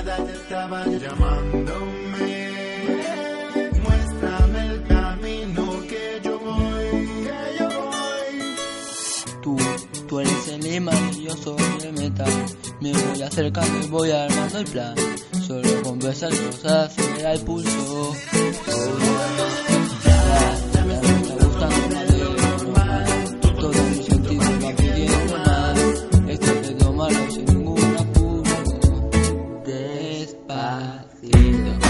Que tu mirada ya estaba llamándome. Muéstrame el camino que yo voy, que yo voy. Tú, tú eres el imán y yo soy el metal. Me voy acercando y voy armando el plan. Solo con besarnos acelera el pulso. Ya, Despacito.